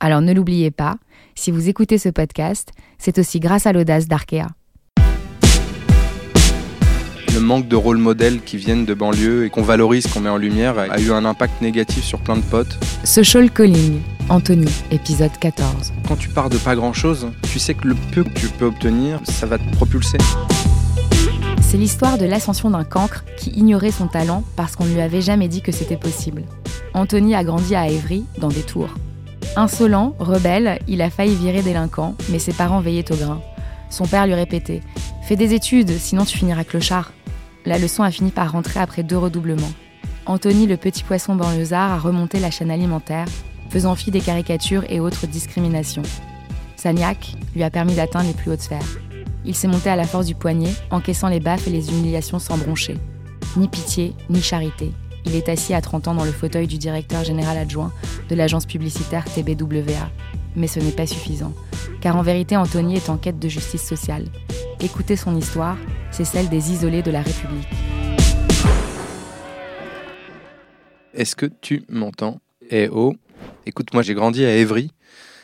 Alors ne l'oubliez pas, si vous écoutez ce podcast, c'est aussi grâce à l'audace d'Arkea le manque de rôle modèle qui viennent de banlieue et qu'on valorise, qu'on met en lumière, a eu un impact négatif sur plein de potes. Social Calling, Anthony, épisode 14. Quand tu pars de pas grand chose, tu sais que le peu que tu peux obtenir, ça va te propulser. C'est l'histoire de l'ascension d'un cancre qui ignorait son talent parce qu'on ne lui avait jamais dit que c'était possible. Anthony a grandi à Évry, dans des tours. Insolent, rebelle, il a failli virer délinquant, mais ses parents veillaient au grain. Son père lui répétait Fais des études, sinon tu finiras clochard. La leçon a fini par rentrer après deux redoublements. Anthony, le petit poisson banlieusard, a remonté la chaîne alimentaire, faisant fi des caricatures et autres discriminations. Sagnac lui a permis d'atteindre les plus hautes sphères. Il s'est monté à la force du poignet, encaissant les baffes et les humiliations sans broncher. Ni pitié, ni charité. Il est assis à 30 ans dans le fauteuil du directeur général adjoint de l'agence publicitaire TBWA. Mais ce n'est pas suffisant, car en vérité Anthony est en quête de justice sociale. Écoutez son histoire, c'est celle des isolés de la République. Est-ce que tu m'entends? Eh oh Écoute, moi j'ai grandi à Évry,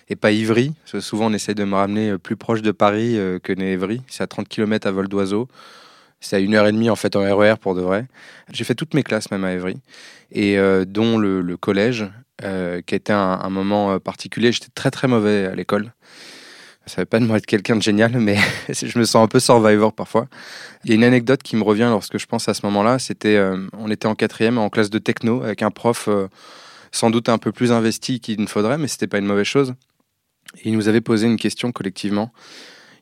et pas Ivry, souvent on essaie de me ramener euh, plus proche de Paris euh, que n'est Évry. C'est à 30 km à vol d'oiseau. C'est à une heure et demie en fait en RER e pour de vrai. J'ai fait toutes mes classes même à Évry, et euh, dont le, collège, qui était un, moment particulier. J'étais très très mauvais à l'école. Ça veut pas de moi être quelqu'un de génial, mais je me sens un peu survivor parfois. Il y a une anecdote qui me revient lorsque je pense à ce moment-là. C'était, euh, on était en quatrième en classe de techno avec un prof euh, sans doute un peu plus investi qu'il ne faudrait, mais c'était pas une mauvaise chose. Il nous avait posé une question collectivement.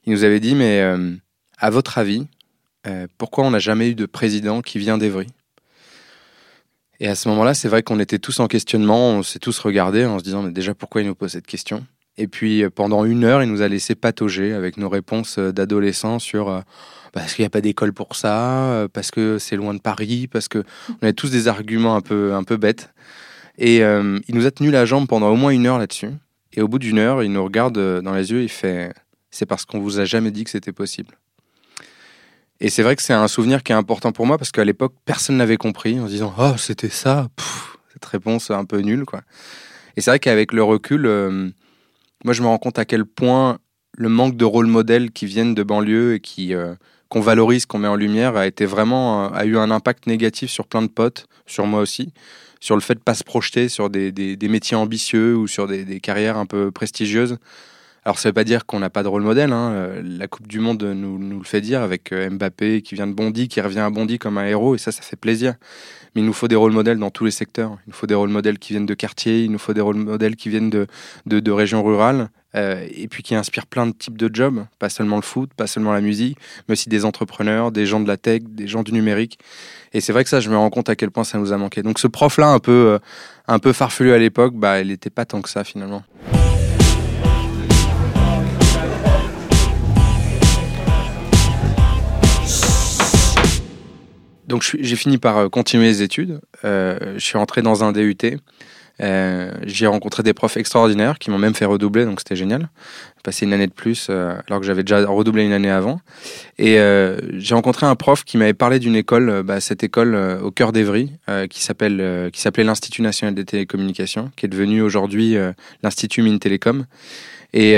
Il nous avait dit, mais euh, à votre avis, pourquoi on n'a jamais eu de président qui vient d'Evry? Et à ce moment-là, c'est vrai qu'on était tous en questionnement, on s'est tous regardés en se disant, mais déjà pourquoi il nous pose cette question? Et puis euh, pendant une heure, il nous a laissé patauger avec nos réponses euh, d'adolescents sur euh, parce qu'il n'y a pas d'école pour ça, parce que c'est loin de Paris, parce que on avait tous des arguments un peu un peu bêtes. Et il nous a tenu la jambe pendant au moins une heure là-dessus. Et au bout d'une heure, il nous regarde dans les yeux, il fait c'est parce qu'on vous a jamais dit que c'était possible. Et c'est vrai que c'est un souvenir qui est important pour moi parce qu'à l'époque, personne n'avait compris en se disant oh c'était ça, cette réponse un peu nulle quoi. Et c'est vrai qu'avec le recul moi, je me rends compte à quel point le manque de rôle modèle qui viennent de banlieue et qui euh, qu'on valorise, qu'on met en lumière, a été vraiment euh, a eu un impact négatif sur plein de potes, sur moi aussi, sur le fait de pas se projeter sur des, des, métiers ambitieux ou sur des, carrières un peu prestigieuses. Alors ça veut pas dire qu'on n'a pas de rôle modèle. Hein. Euh, la Coupe du Monde nous, le fait dire avec Mbappé qui vient de Bondy, qui revient à Bondy comme un héros et ça, ça fait plaisir. Mais il nous faut des rôles modèles dans tous les secteurs. Il nous faut des rôles modèles qui viennent de quartiers, il nous faut des rôles modèles qui viennent de, de, régions rurales, euh, et puis qui inspirent plein de types de jobs, pas seulement le foot, pas seulement la musique, mais aussi des entrepreneurs, des gens de la tech, des gens du numérique. Et c'est vrai que ça, je me rends compte à quel point ça nous a manqué. Donc ce prof-là, un peu, euh, un peu farfelu à l'époque, bah, il n'était pas tant que ça finalement. Donc j'ai fini par euh, continuer les études. Euh, je suis rentré dans un DUT. Euh, j'ai rencontré des profs extraordinaires qui m'ont même fait redoubler, donc c'était génial. Passé une année de plus alors que j'avais déjà redoublé une année avant. Et j'ai rencontré un prof qui m'avait parlé d'une école, bah, cette école au cœur d'Evry, qui s'appelle, qui s'appelait l'Institut national des télécommunications, qui est devenu aujourd'hui l'Institut Mines Télécom. Et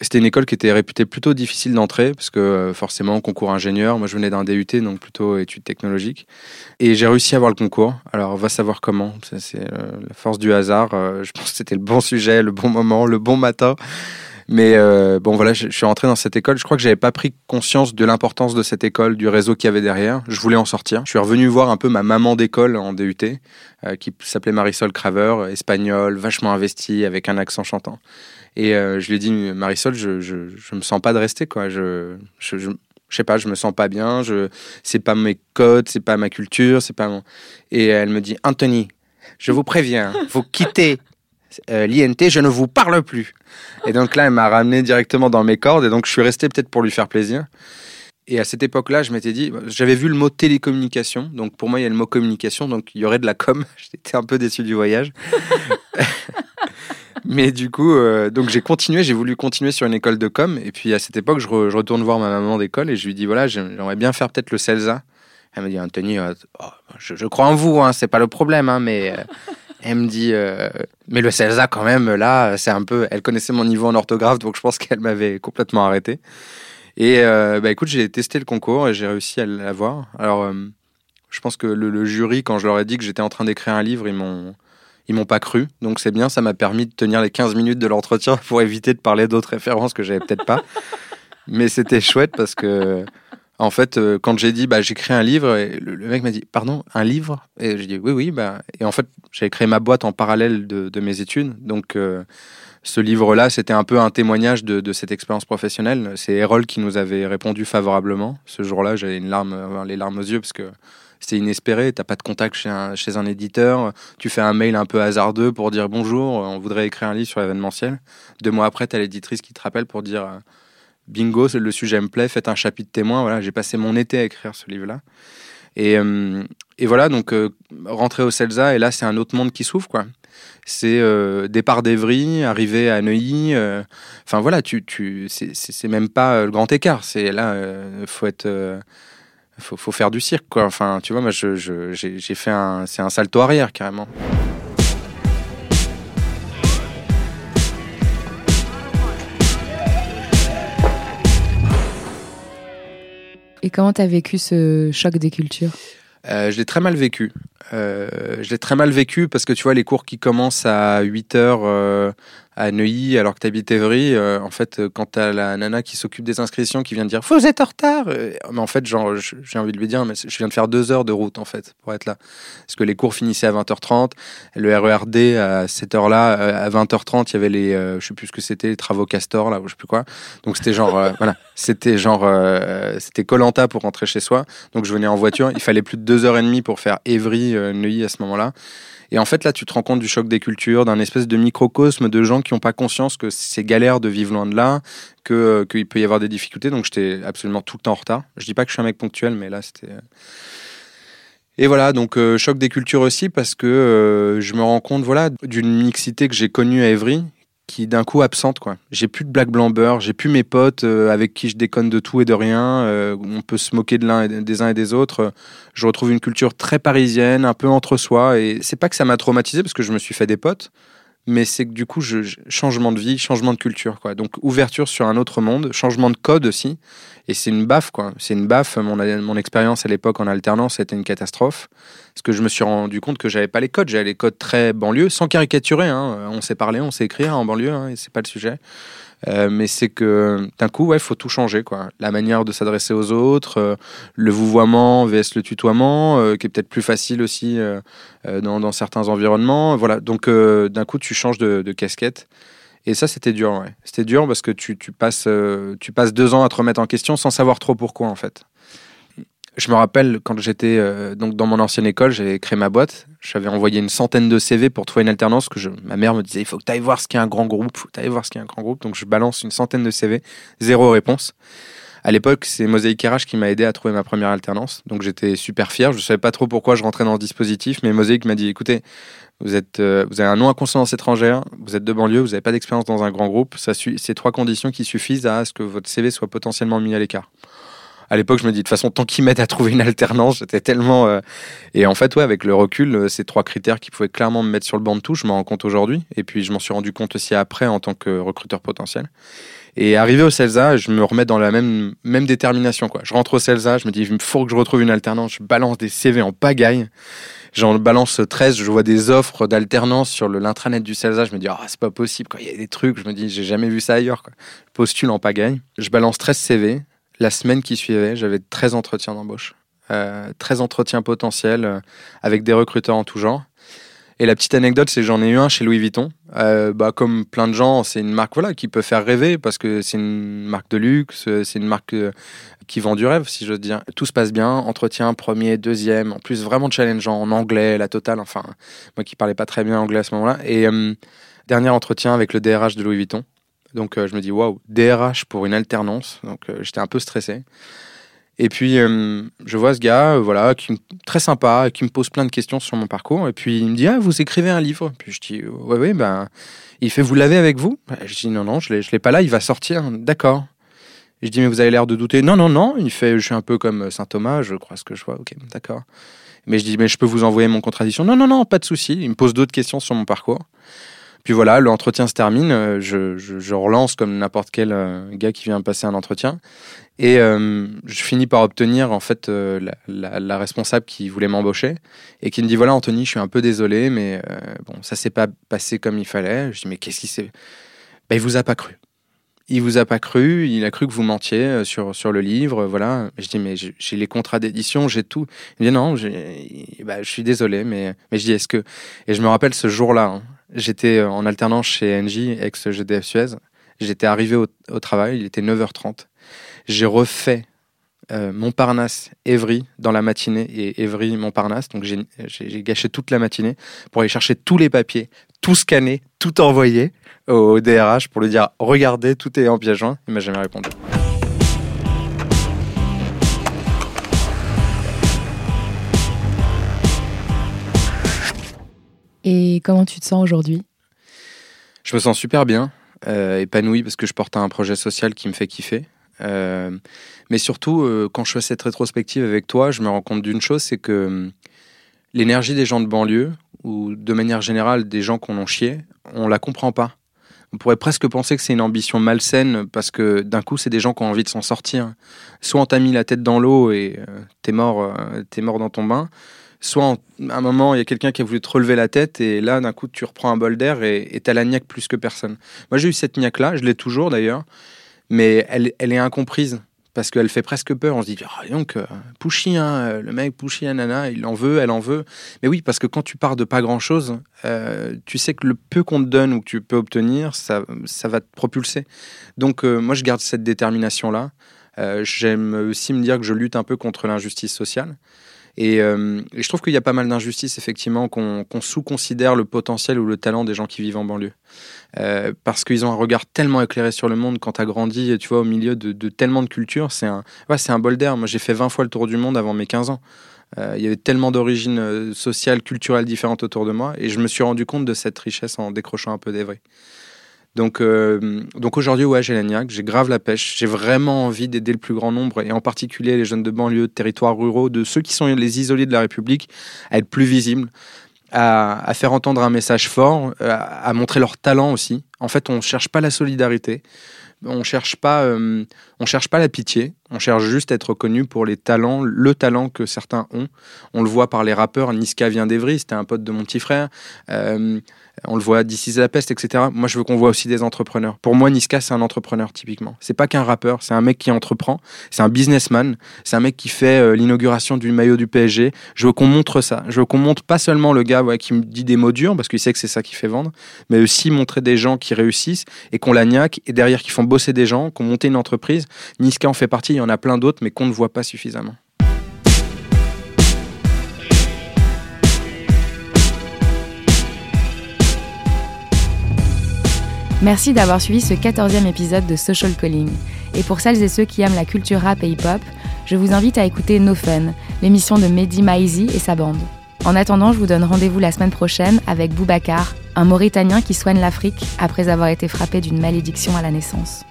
c'était une école qui était réputée plutôt difficile d'entrer parce que euh, forcément concours ingénieur. Moi, je venais d'un DUT, donc plutôt études technologiques. Et j'ai réussi à avoir le concours. Alors, on va savoir comment. C'est euh, la force du hasard. Euh, je pense que c'était le bon sujet, le bon moment, le bon matin. Mais bon, voilà, je, suis rentré dans cette école. Je crois que j'avais pas pris conscience de l'importance de cette école, du réseau qu'il y avait derrière. Je voulais en sortir. Je suis revenu voir un peu ma maman d'école en DUT, qui s'appelait Marisol Craver, espagnole, vachement investie, avec un accent chantant. Et euh, je lui ai dit, Marisol, je, je, je, me sens pas de rester, quoi. Je, je, je, sais pas, je me sens pas bien. Je, c'est pas mes codes, c'est pas ma culture, c'est pas. Et elle me dit, Anthony, je vous préviens, vous quittez euh, l'INT, je ne vous parle plus. Et donc là, elle m'a ramené directement dans mes cordes. Et donc, je suis resté peut-être pour lui faire plaisir. Et à cette époque-là, je m'étais dit, j'avais vu le mot télécommunication. Donc, pour moi, il y a le mot communication. Donc, il y aurait de la com. J'étais un peu déçu du voyage. Mais du coup, euh, donc j'ai continué, j'ai voulu continuer sur une école de com. Et puis à cette époque, je, retourne voir ma maman d'école et je lui dis voilà, j'aimerais bien faire peut-être le CELSA. Elle me dit Anthony, euh, oh, je, crois en vous, hein, c'est pas le problème, hein, mais elle me dit, euh, mais le CELSA quand même, là, c'est un peu. Elle connaissait mon niveau en orthographe, donc je pense qu'elle m'avait complètement arrêté. Et euh, bah, écoute, j'ai testé le concours et j'ai réussi à l'avoir. Alors, euh, je pense que le, jury, quand je leur ai dit que j'étais en train d'écrire un livre, ils m'ont ils m'ont pas cru. Donc c'est bien, ça m'a permis de tenir les 15 minutes de l'entretien pour éviter de parler d'autres références que j'avais peut-être pas. Mais c'était chouette parce que en fait, euh, quand j'ai dit bah, j'écris un livre, le, mec m'a dit pardon, un livre? Et j'ai dit oui, oui. Bah, et en fait, j'avais créé ma boîte en parallèle de, mes études. Donc, euh, ce livre-là, c'était un peu un témoignage de, cette expérience professionnelle. C'est Erol qui nous avait répondu favorablement. Ce jour-là, j'avais une larme, euh, les larmes aux yeux parce que c'était inespéré. T'as pas de contact chez un, chez un éditeur. Tu fais un mail un peu hasardeux pour dire bonjour, on voudrait écrire un livre sur l'événementiel. Deux mois après, t'as l'éditrice qui te rappelle pour dire bingo, le sujet me plaît, faites un chapitre témoin. Voilà, j'ai passé mon été à écrire ce livre-là. Et, euh, voilà, donc euh, rentrer au CELSA, et là, c'est un autre monde qui s'ouvre, quoi. C'est euh, départ d'Evry, arriver à Neuilly. Enfin voilà, tu, tu, c'est même pas le grand écart. C'est là, faut être, faut, faut, faire du cirque, quoi. Enfin, tu vois, moi, j'ai je, fait un, c'est un salto arrière carrément. Et comment tu as vécu ce choc des cultures? Euh, Je l'ai très mal vécu. Euh, je l'ai très mal vécu parce que tu vois, les cours qui commencent à 8 heures, à Neuilly alors que tu habites Évry, euh, en fait, euh, quand tu as la nana qui s'occupe des inscriptions qui vient de dire Vous êtes en retard euh, Mais en fait, genre, j'ai envie de lui dire Mais je viens de faire deux heures de route en fait pour être là. Parce que les cours finissaient à 20h30, le RERD à cette heure-là, à 20h30, il y avait les, je sais plus ce que c'était, les travaux Castor là, ou je sais plus quoi. Donc c'était genre, voilà, c'était genre, c'était Colanta pour rentrer chez soi. Donc je venais en voiture, il fallait plus de deux heures et demie pour faire Évry-Neuilly à ce moment-là. Et en fait, là, tu te rends compte du choc des cultures, d'un espèce de microcosme de gens n'ont pas conscience que c'est galère de vivre loin de là, euh, qu'il peut y avoir des difficultés. Donc, j'étais absolument tout le temps en retard. Je dis pas que je suis un mec ponctuel, mais là, c'était. Euh, et voilà, donc euh, choc des cultures aussi parce que je me rends compte voilà d'une mixité que j'ai connue à Evry qui d'un coup absente quoi. J'ai plus de black blanc j'ai plus mes potes avec qui je déconne de tout et de rien, on peut se moquer de l'un des uns et des autres. Je retrouve une culture très parisienne, un peu entre soi et c'est pas que ça m'a traumatisé parce que je me suis fait des potes, mais c'est que du coup, changement de vie, changement de culture, quoi. Donc ouverture sur un autre monde, changement de code aussi, et c'est une baffe, quoi. C'est une baffe. Mon, expérience à l'époque en alternance, c'était une catastrophe, parce que je me suis rendu compte que j'avais pas les codes, j'avais les codes très banlieue, sans caricaturer. Hein. On sait parler, on sait écrire en banlieue, hein, et c'est pas le sujet. Euh, mais c'est que d'un coup, ouais, faut tout changer, quoi. La manière de s'adresser aux autres, euh, le vouvoiement vs le tutoiement, euh, qui est peut-être plus facile aussi dans, certains environnements. Voilà. Donc d'un coup, tu changes de, casquette. Et ça, c'était dur. C'était dur parce que tu, tu passes, tu passes deux ans à te remettre en question sans savoir trop pourquoi, en fait je me rappelle quand j'étais euh, donc dans mon ancienne école, j'avais créé ma boîte. J'avais envoyé une centaine de CV pour trouver une alternance. Que ma mère me disait il faut que tu ailles voir ce qu'est un grand groupe. Faut que voir ce qu'est un grand groupe. Donc je balance une centaine de CV, zéro réponse. À l'époque, c'est Mosaïque RH qui m'a aidé à trouver ma première alternance. Donc j'étais super fier. Je ne savais pas trop pourquoi je rentrais dans le dispositif, mais Mosaïque m'a dit écoutez, vous êtes, euh, avez un nom à consonance étrangère, vous êtes de banlieue, vous n'avez pas d'expérience dans un grand groupe. Ça c'est trois conditions qui suffisent à ce que votre CV soit potentiellement mis à l'écart à l'époque, je me dis de toute façon, tant qu'ils m'aident à trouver une alternance, j'étais tellement. Euh, et en fait, ouais, avec le recul, euh, ces trois critères qui pouvaient clairement me mettre sur le banc de touche, je m'en rends compte aujourd'hui. Et puis, je m'en suis rendu compte aussi après en tant que recruteur potentiel. Et arrivé au CELSA, je me remets dans la même, même détermination. Quoi. Je rentre au CELSA, je me dis, il faut que je retrouve une alternance. Je balance des CV en pagaille. J'en balance 13, je vois des offres d'alternance sur l'intranet du CELSA. Je me dis, ah, c'est pas possible. Il y a des trucs, je me dis, j'ai jamais vu ça ailleurs. Quoi. Postule en pagaille. Je balance 13 CV. La semaine qui suivait, j'avais 13 entretiens d'embauche. Euh, 13 entretiens potentiels euh, avec des recruteurs en tout genre. Et la petite anecdote, c'est que j'en ai eu un chez Louis Vuitton. Euh, bah, comme plein de gens, c'est une marque voilà, qui peut faire rêver parce que c'est une marque de luxe, c'est une marque euh, qui vend du rêve, si j'ose dire. Tout se passe bien, entretien premier, deuxième, en plus vraiment challengeant, en anglais, la totale. Enfin, moi qui parlais pas très bien anglais à ce moment-là. Et Dernier entretien avec le DRH de Louis Vuitton. Donc je me dis waouh, DRH pour une alternance. Donc j'étais un peu stressé. Et puis, euh, je vois ce gars, euh, voilà, qui très sympa, qui me pose plein de questions sur mon parcours. Et puis, il me dit, ah, vous écrivez un livre Puis je dis, ouais, ouais, ben. Il fait, vous l'avez avec vous? Ben, Je dis, non, non, je ne l'ai pas là, il va sortir. D'accord. Je dis, mais vous avez l'air de douter. Non, non, non. Il fait, je suis un peu comme saint Thomas, je crois ce que je vois. Ok, d'accord. Mais je dis, mais je peux vous envoyer mon contradiction? Non, non, non, pas de souci. Il me pose d'autres questions sur mon parcours. Puis voilà, l'entretien se termine. Euh, je, relance comme n'importe quel gars qui vient passer un entretien. Et euh, je finis par obtenir en fait euh, la, responsable qui voulait m'embaucher et qui me dit voilà Anthony, je suis un peu désolé, mais euh, bon ça s'est pas passé comme il fallait. Je dis mais qu'est-ce qui s'est ben, il vous a pas cru. Il vous a pas cru, il a cru que vous mentiez sur, sur le livre, voilà. Je dis mais j'ai les contrats d'édition, j'ai tout. Il me dit non, bah, je suis désolé, mais mais je dis est-ce que et je me rappelle ce jour-là, hein, j'étais en alternance chez NJ ex GDF Suez. J'étais arrivé au, travail, il était 9h30 j'ai refait euh, Montparnasse, Évry dans la matinée et Évry, Montparnasse. Donc j'ai gâché toute la matinée pour aller chercher tous les papiers, tout scanner, tout envoyer au DRH pour lui dire regardez, tout est en pièce joint. Il m'a jamais répondu. Et comment tu te sens aujourd'hui? Je me sens super bien, euh, épanoui parce que je porte un projet social qui me fait kiffer. Euh, mais surtout, euh, quand je fais cette rétrospective avec toi, je me rends compte d'une chose, c'est que hum, l'énergie des gens de banlieue, ou de manière générale des gens qu'on en chié, on la comprend pas. On pourrait presque penser que c'est une ambition malsaine parce que d'un coup, c'est des gens qui ont envie de s'en sortir. Soit on t'a mis la tête dans l'eau et euh, t'es mort, t'es mort dans ton bain. Soit à un moment, il y a quelqu'un qui a voulu te relever la tête et là, d'un coup, tu reprends un bol d'air et t'as la niaque plus que personne. Moi, j'ai eu cette niaque-là, je l'ai toujours d'ailleurs mais elle, elle est incomprise parce qu'elle fait presque peur. On se dit, oh, donc, euh, Pushy, hein, euh, le mec Pushy, nana, il en veut, elle en veut. Mais oui, parce que quand tu pars de pas grand chose, euh, tu sais que le peu qu'on te donne ou que tu peux obtenir, ça, ça va te propulser. Donc, moi, je garde cette détermination-là. J'aime aussi me dire que je lutte un peu contre l'injustice sociale. Euh, et, je trouve qu'il y a pas mal d'injustices, effectivement, qu'on sous-considère le potentiel ou le talent des gens qui vivent en banlieue. Euh, parce qu'ils ont un regard tellement éclairé sur le monde quand tu as grandi, tu vois, au milieu de, tellement de cultures. C'est un, un bol d'air. Moi, j'ai fait 20 fois le tour du monde avant mes 15 ans. Euh, il y avait tellement d'origines sociales, culturelles différentes autour de moi. Et je me suis rendu compte de cette richesse en décrochant un peu des vrais. Donc, euh, donc aujourd'hui, ouais, j'ai la niaque, j'ai grave la pêche. J'ai vraiment envie d'aider le plus grand nombre, et en particulier les jeunes de banlieue, de territoires ruraux, de ceux qui sont les isolés de la République, à être plus visibles, à, faire entendre un message fort, à, à, montrer leur talent aussi. En fait, on ne cherche pas la solidarité, on cherche pas, euh, cherche pas la pitié. On cherche juste à être reconnu pour les talents, le talent que certains ont. On le voit par les rappeurs. Niska vient d'Evry, c'était un pote de mon petit frère. Euh, on le voit d'ici la peste, etc. Moi, je veux qu'on voit aussi des entrepreneurs. Pour moi, Niska, c'est un entrepreneur typiquement. C'est pas qu'un rappeur, c'est un mec qui entreprend, c'est un businessman, c'est un mec qui fait euh, l'inauguration du maillot du PSG. Je veux qu'on montre ça. Je veux qu'on montre pas seulement le gars qui me dit des mots durs, parce qu'il sait que c'est ça qui fait vendre, mais aussi montrer des gens qui réussissent et qu'on la et derrière qui font bosser des gens, qui ont monté une entreprise. Niska en fait partie, il y en a plein d'autres, mais qu'on ne voit pas suffisamment. Merci d'avoir suivi ce 14e épisode de Social Calling. Et pour celles et ceux qui aiment la culture rap et hip-hop, je vous invite à écouter No Fun, l'émission de Mehdi Maizi et sa bande. En attendant, je vous donne rendez-vous la semaine prochaine avec Boubacar, un Mauritanien qui soigne l'Afrique après avoir été frappé d'une malédiction à la naissance.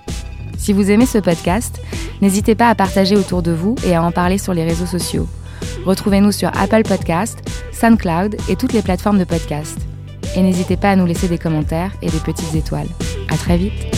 Si vous aimez ce podcast, n'hésitez pas à partager autour de vous et à en parler sur les réseaux sociaux. Retrouvez-nous sur Apple Podcast, SoundCloud et toutes les plateformes de podcast. Et n'hésitez pas à nous laisser des commentaires et des petites étoiles. À très vite!